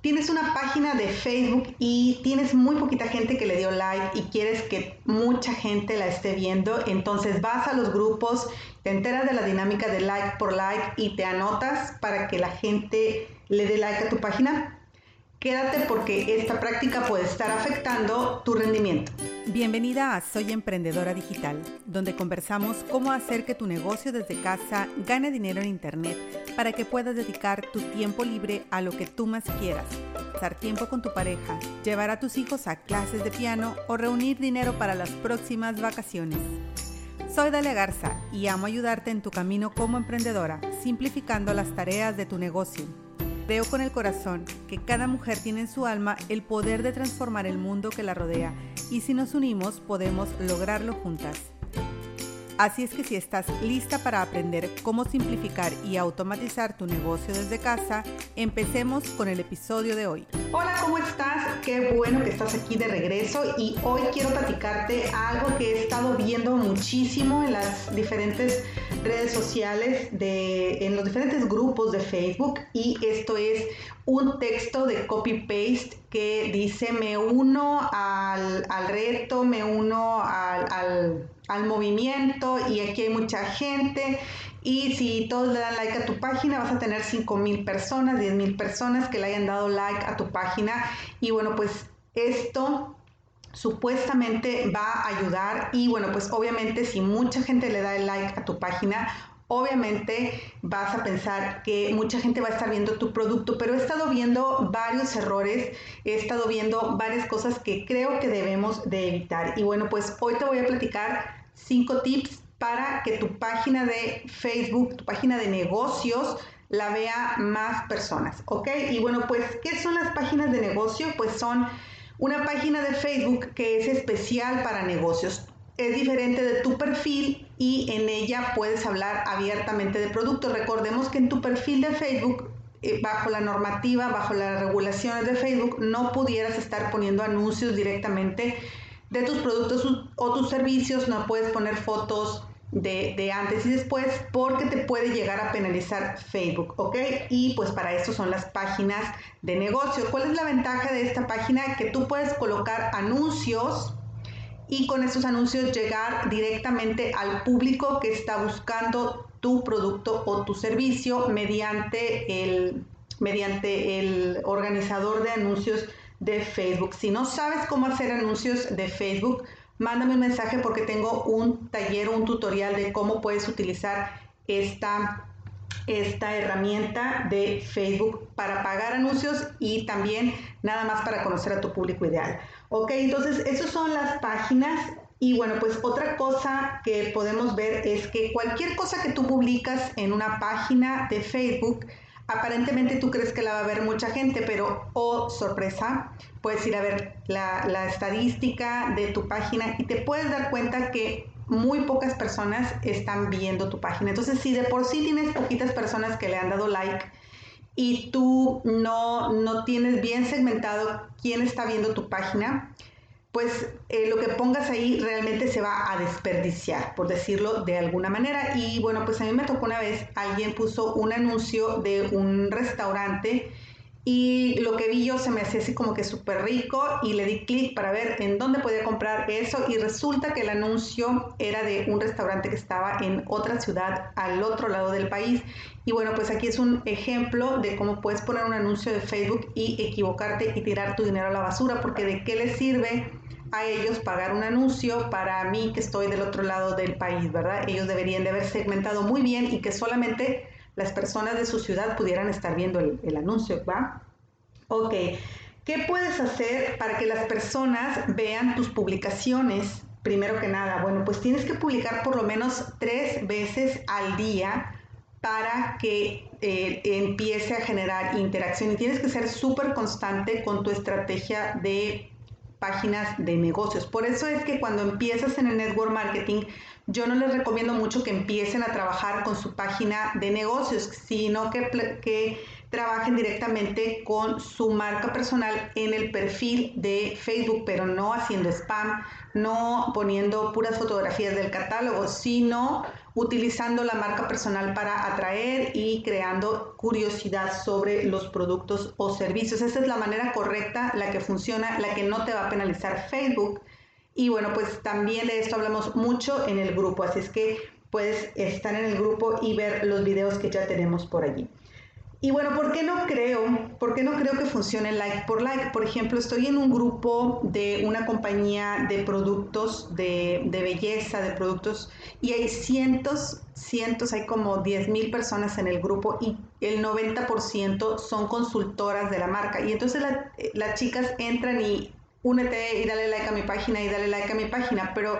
tienes una página de Facebook y tienes muy poquita gente que le dio like y quieres que mucha gente la esté viendo, entonces vas a los grupos, te enteras de la dinámica de like por like y te anotas para que la gente le dé like a tu página. Quédate porque esta práctica puede estar afectando tu rendimiento. Bienvenida a Soy Emprendedora Digital, donde conversamos cómo hacer que tu negocio desde casa gane dinero en Internet para que puedas dedicar tu tiempo libre a lo que tú más quieras, pasar tiempo con tu pareja, llevar a tus hijos a clases de piano o reunir dinero para las próximas vacaciones. Soy Dalia Garza y amo ayudarte en tu camino como emprendedora, simplificando las tareas de tu negocio Creo con el corazón que cada mujer tiene en su alma el poder de transformar el mundo que la rodea y si nos unimos podemos lograrlo juntas. Así es que si estás lista para aprender cómo simplificar y automatizar tu negocio desde casa, empecemos con el episodio de hoy. Hola, ¿cómo estás? Qué bueno que estás aquí de regreso y hoy quiero platicarte algo que he estado viendo muchísimo en las diferentes redes sociales, de, en los diferentes grupos de Facebook y esto es un texto de copy-paste que dice me uno al, reto, me uno al, al, movimiento y aquí hay mucha gente y si todos le dan like a tu página vas a tener 5 mil personas, 10 mil personas que le hayan dado like a tu página y bueno pues esto supuestamente va a ayudar y bueno pues obviamente si mucha gente le da el like a tu página obviamente vas a pensar que mucha gente va a estar viendo tu producto, pero he estado viendo varios errores, he estado viendo varias cosas que creo que debemos de evitar. Y bueno, pues hoy te voy a platicar cinco tips para que tu página de Facebook, tu página de negocios, la vea más personas, ¿ok? Y bueno, pues, ¿qué son las páginas de negocio? Pues son una página de Facebook que es especial para negocios es diferente de tu perfil y en ella puedes hablar abiertamente de productos. Recordemos que en tu perfil de Facebook, eh, bajo la normativa, bajo las regulaciones de Facebook, no pudieras estar poniendo anuncios directamente de tus productos o tus servicios, no puedes poner fotos de, antes y después porque te puede llegar a penalizar Facebook, ¿ok? Y pues para eso son las páginas de negocio. ¿Cuál es la ventaja de esta página? Que tú puedes colocar anuncios y con estos anuncios llegar directamente al público que está buscando tu producto o tu servicio mediante el, mediante el organizador de anuncios de Facebook. Si no sabes cómo hacer anuncios de Facebook, mándame un mensaje porque tengo un taller, un tutorial de cómo puedes utilizar esta, esta herramienta de Facebook para pagar anuncios y también nada más para conocer a tu público ideal. Ok, entonces esas son las páginas y bueno, pues otra cosa que podemos ver es que cualquier cosa que tú publicas en una página de Facebook, aparentemente tú crees que la va a ver mucha gente, pero, oh sorpresa, puedes ir a ver la, la estadística de tu página y te puedes dar cuenta que muy pocas personas están viendo tu página. Entonces, si de por sí tienes poquitas personas que le han dado like, y tú no, no tienes bien segmentado quién está viendo tu página, pues eh, lo que pongas ahí realmente se va a desperdiciar, por decirlo de alguna manera. Y bueno, pues a mí me tocó una vez, alguien puso un anuncio de un restaurante y lo que vi yo se me hacía así como que súper rico y le di clic para ver en dónde podía comprar eso y resulta que el anuncio era de un restaurante que estaba en otra ciudad al otro lado del país. Y bueno, pues aquí es un ejemplo de cómo puedes poner un anuncio de Facebook y equivocarte y tirar tu dinero a la basura, porque de qué les sirve a ellos pagar un anuncio para mí que estoy del otro lado del país, ¿verdad? Ellos deberían de haber segmentado muy bien y que solamente las personas de su ciudad pudieran estar viendo el, anuncio, ¿va? Ok, ¿qué puedes hacer para que las personas vean tus publicaciones? Primero que nada, bueno, pues tienes que publicar por lo menos tres veces al día para que eh, empiece a generar interacción y tienes que ser súper constante con tu estrategia de páginas de negocios. Por eso es que cuando empiezas en el network marketing, yo no les recomiendo mucho que empiecen a trabajar con su página de negocios, sino que, que trabajen directamente con su marca personal en el perfil de Facebook, pero no haciendo spam, no poniendo puras fotografías del catálogo, sino utilizando la marca personal para atraer y creando curiosidad sobre los productos o servicios. Esa es la manera correcta, la que funciona, la que no te va a penalizar Facebook. Y bueno, pues también de esto hablamos mucho en el grupo, así es que puedes estar en el grupo y ver los videos que ya tenemos por allí. Y bueno, ¿por qué no creo? ¿Por qué no creo que funcione like por like? Por ejemplo, estoy en un grupo de una compañía de productos de, de belleza, de productos, y hay cientos, cientos, hay como 10 mil personas en el grupo y el 90% son consultoras de la marca. Y entonces las chicas entran y únete y dale like a mi página y dale like a mi página, pero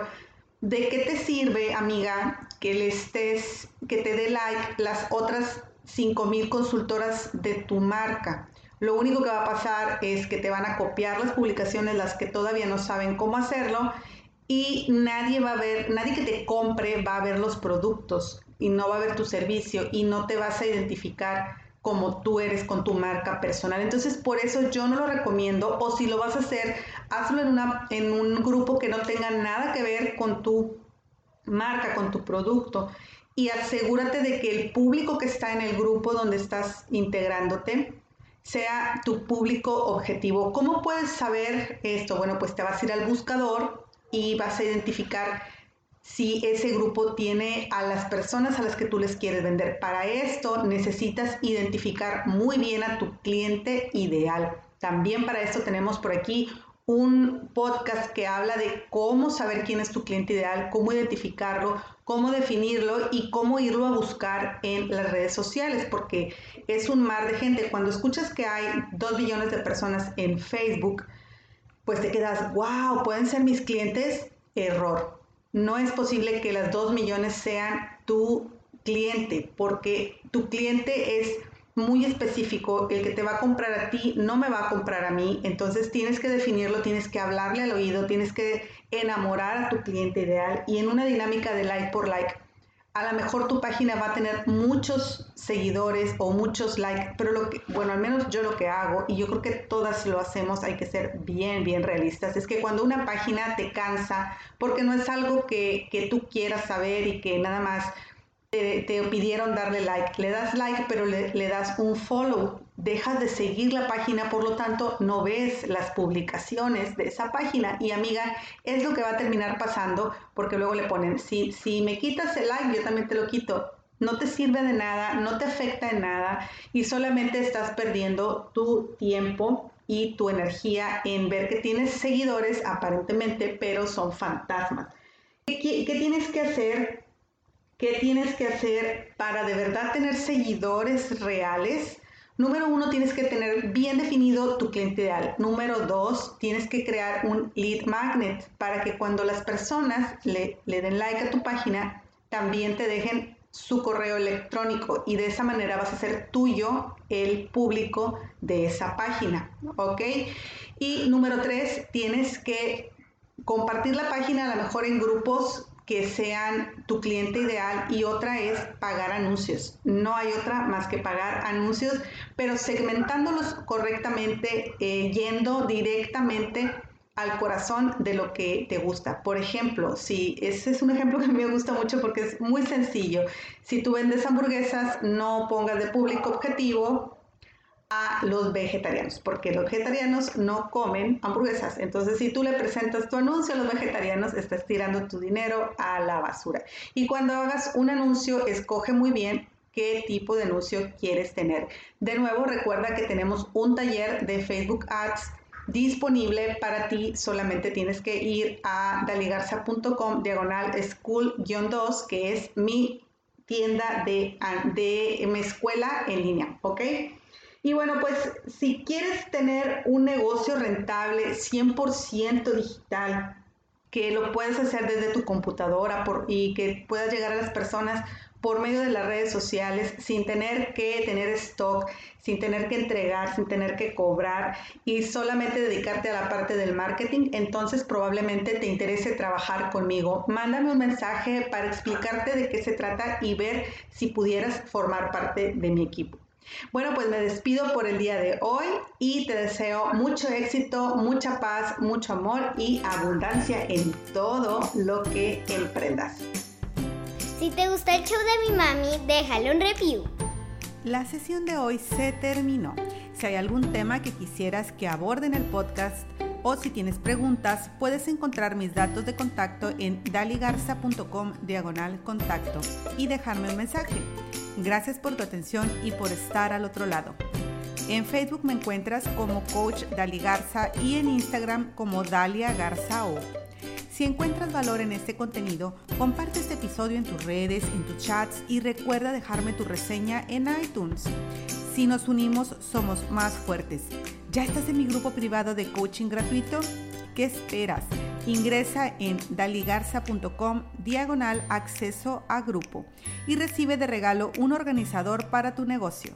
¿de qué te sirve, amiga, que le estés, que te dé like las otras 5.000 consultoras de tu marca. Lo único que va a pasar es que te van a copiar las publicaciones, las que todavía no saben cómo hacerlo, y nadie va a ver, nadie que te compre va a ver los productos y no va a ver tu servicio y no te vas a identificar como tú eres con tu marca personal. Entonces, por eso yo no lo recomiendo, o si lo vas a hacer, hazlo en, un grupo que no tenga nada que ver con tu marca, con tu producto y asegúrate de que el público que está en el grupo donde estás integrándote sea tu público objetivo. ¿Cómo puedes saber esto? Bueno, pues te vas a ir al buscador y vas a identificar si ese grupo tiene a las personas a las que tú les quieres vender. Para esto necesitas identificar muy bien a tu cliente ideal. También para esto tenemos por aquí un podcast que habla de cómo saber quién es tu cliente ideal, cómo identificarlo, cómo definirlo y cómo irlo a buscar en las redes sociales, porque es un mar de gente. Cuando escuchas que hay dos billones de personas en Facebook, pues te quedas, wow, pueden ser mis clientes. Error. No es posible que las dos millones sean tu cliente, porque tu cliente es muy específico, el que te va a comprar a ti no me va a comprar a mí, entonces tienes que definirlo, tienes que hablarle al oído, tienes que enamorar a tu cliente ideal y en una dinámica de like por like, a lo mejor tu página va a tener muchos seguidores o muchos likes, pero lo que, bueno, al menos yo lo que hago, y yo creo que todas lo hacemos, hay que ser bien, bien realistas, es que cuando una página te cansa, porque no es algo que, que tú quieras saber y que nada más te, pidieron darle like. Le das like, pero le, das un follow. Dejas de seguir la página, por lo tanto, no ves las publicaciones de esa página. Y amiga, es lo que va a terminar pasando, porque luego le ponen, si, si me quitas el like, yo también te lo quito. No te sirve de nada, no te afecta en nada y solamente estás perdiendo tu tiempo y tu energía en ver que tienes seguidores aparentemente, pero son fantasmas. ¿Qué, qué tienes que hacer ¿Qué tienes que hacer para de verdad tener seguidores reales? Número uno, tienes que tener bien definido tu cliente ideal. Número dos, tienes que crear un lead magnet para que cuando las personas le, den like a tu página, también te dejen su correo electrónico y de esa manera vas a ser tuyo el público de esa página, ¿ok? Y número tres, tienes que compartir la página a lo mejor en grupos que sean tu cliente ideal y otra es pagar anuncios. No hay otra más que pagar anuncios, pero segmentándolos correctamente, eh, yendo directamente al corazón de lo que te gusta. Por ejemplo, si ese es un ejemplo que me gusta mucho porque es muy sencillo. Si tú vendes hamburguesas, no pongas de público objetivo a los vegetarianos, porque los vegetarianos no comen hamburguesas. Entonces, si tú le presentas tu anuncio a los vegetarianos, estás tirando tu dinero a la basura. Y cuando hagas un anuncio, escoge muy bien qué tipo de anuncio quieres tener. De nuevo, recuerda que tenemos un taller de Facebook Ads disponible para ti. Solamente tienes que ir a daligarza.com diagonal school-2, que es mi tienda de, de mi escuela en línea, ¿ok? Y bueno, pues si quieres tener un negocio rentable 100% digital, que lo puedes hacer desde tu computadora y que puedas llegar a las personas por medio de las redes sociales sin tener que tener stock, sin tener que entregar, sin tener que cobrar y solamente dedicarte a la parte del marketing, entonces probablemente te interese trabajar conmigo. Mándame un mensaje para explicarte de qué se trata y ver si pudieras formar parte de mi equipo. Bueno, pues me despido por el día de hoy y te deseo mucho éxito, mucha paz, mucho amor y abundancia en todo lo que emprendas. Si te gusta el show de mi mami, déjale un review. La sesión de hoy se terminó. Si hay algún tema que quisieras que aborde en el podcast o si tienes preguntas, puedes encontrar mis datos de contacto en daligarza.com diagonal contacto y dejarme un mensaje. Gracias por tu atención y por estar al otro lado. En Facebook me encuentras como Coach Dali Garza y en Instagram como Dalia Garza O. Si encuentras valor en este contenido, comparte este episodio en tus redes, en tus chats y recuerda dejarme tu reseña en iTunes. Si nos unimos, somos más fuertes. ¿Ya estás en mi grupo privado de coaching gratuito? ¿Qué esperas? Ingresa en daligarza.com diagonal acceso a grupo y recibe de regalo un organizador para tu negocio.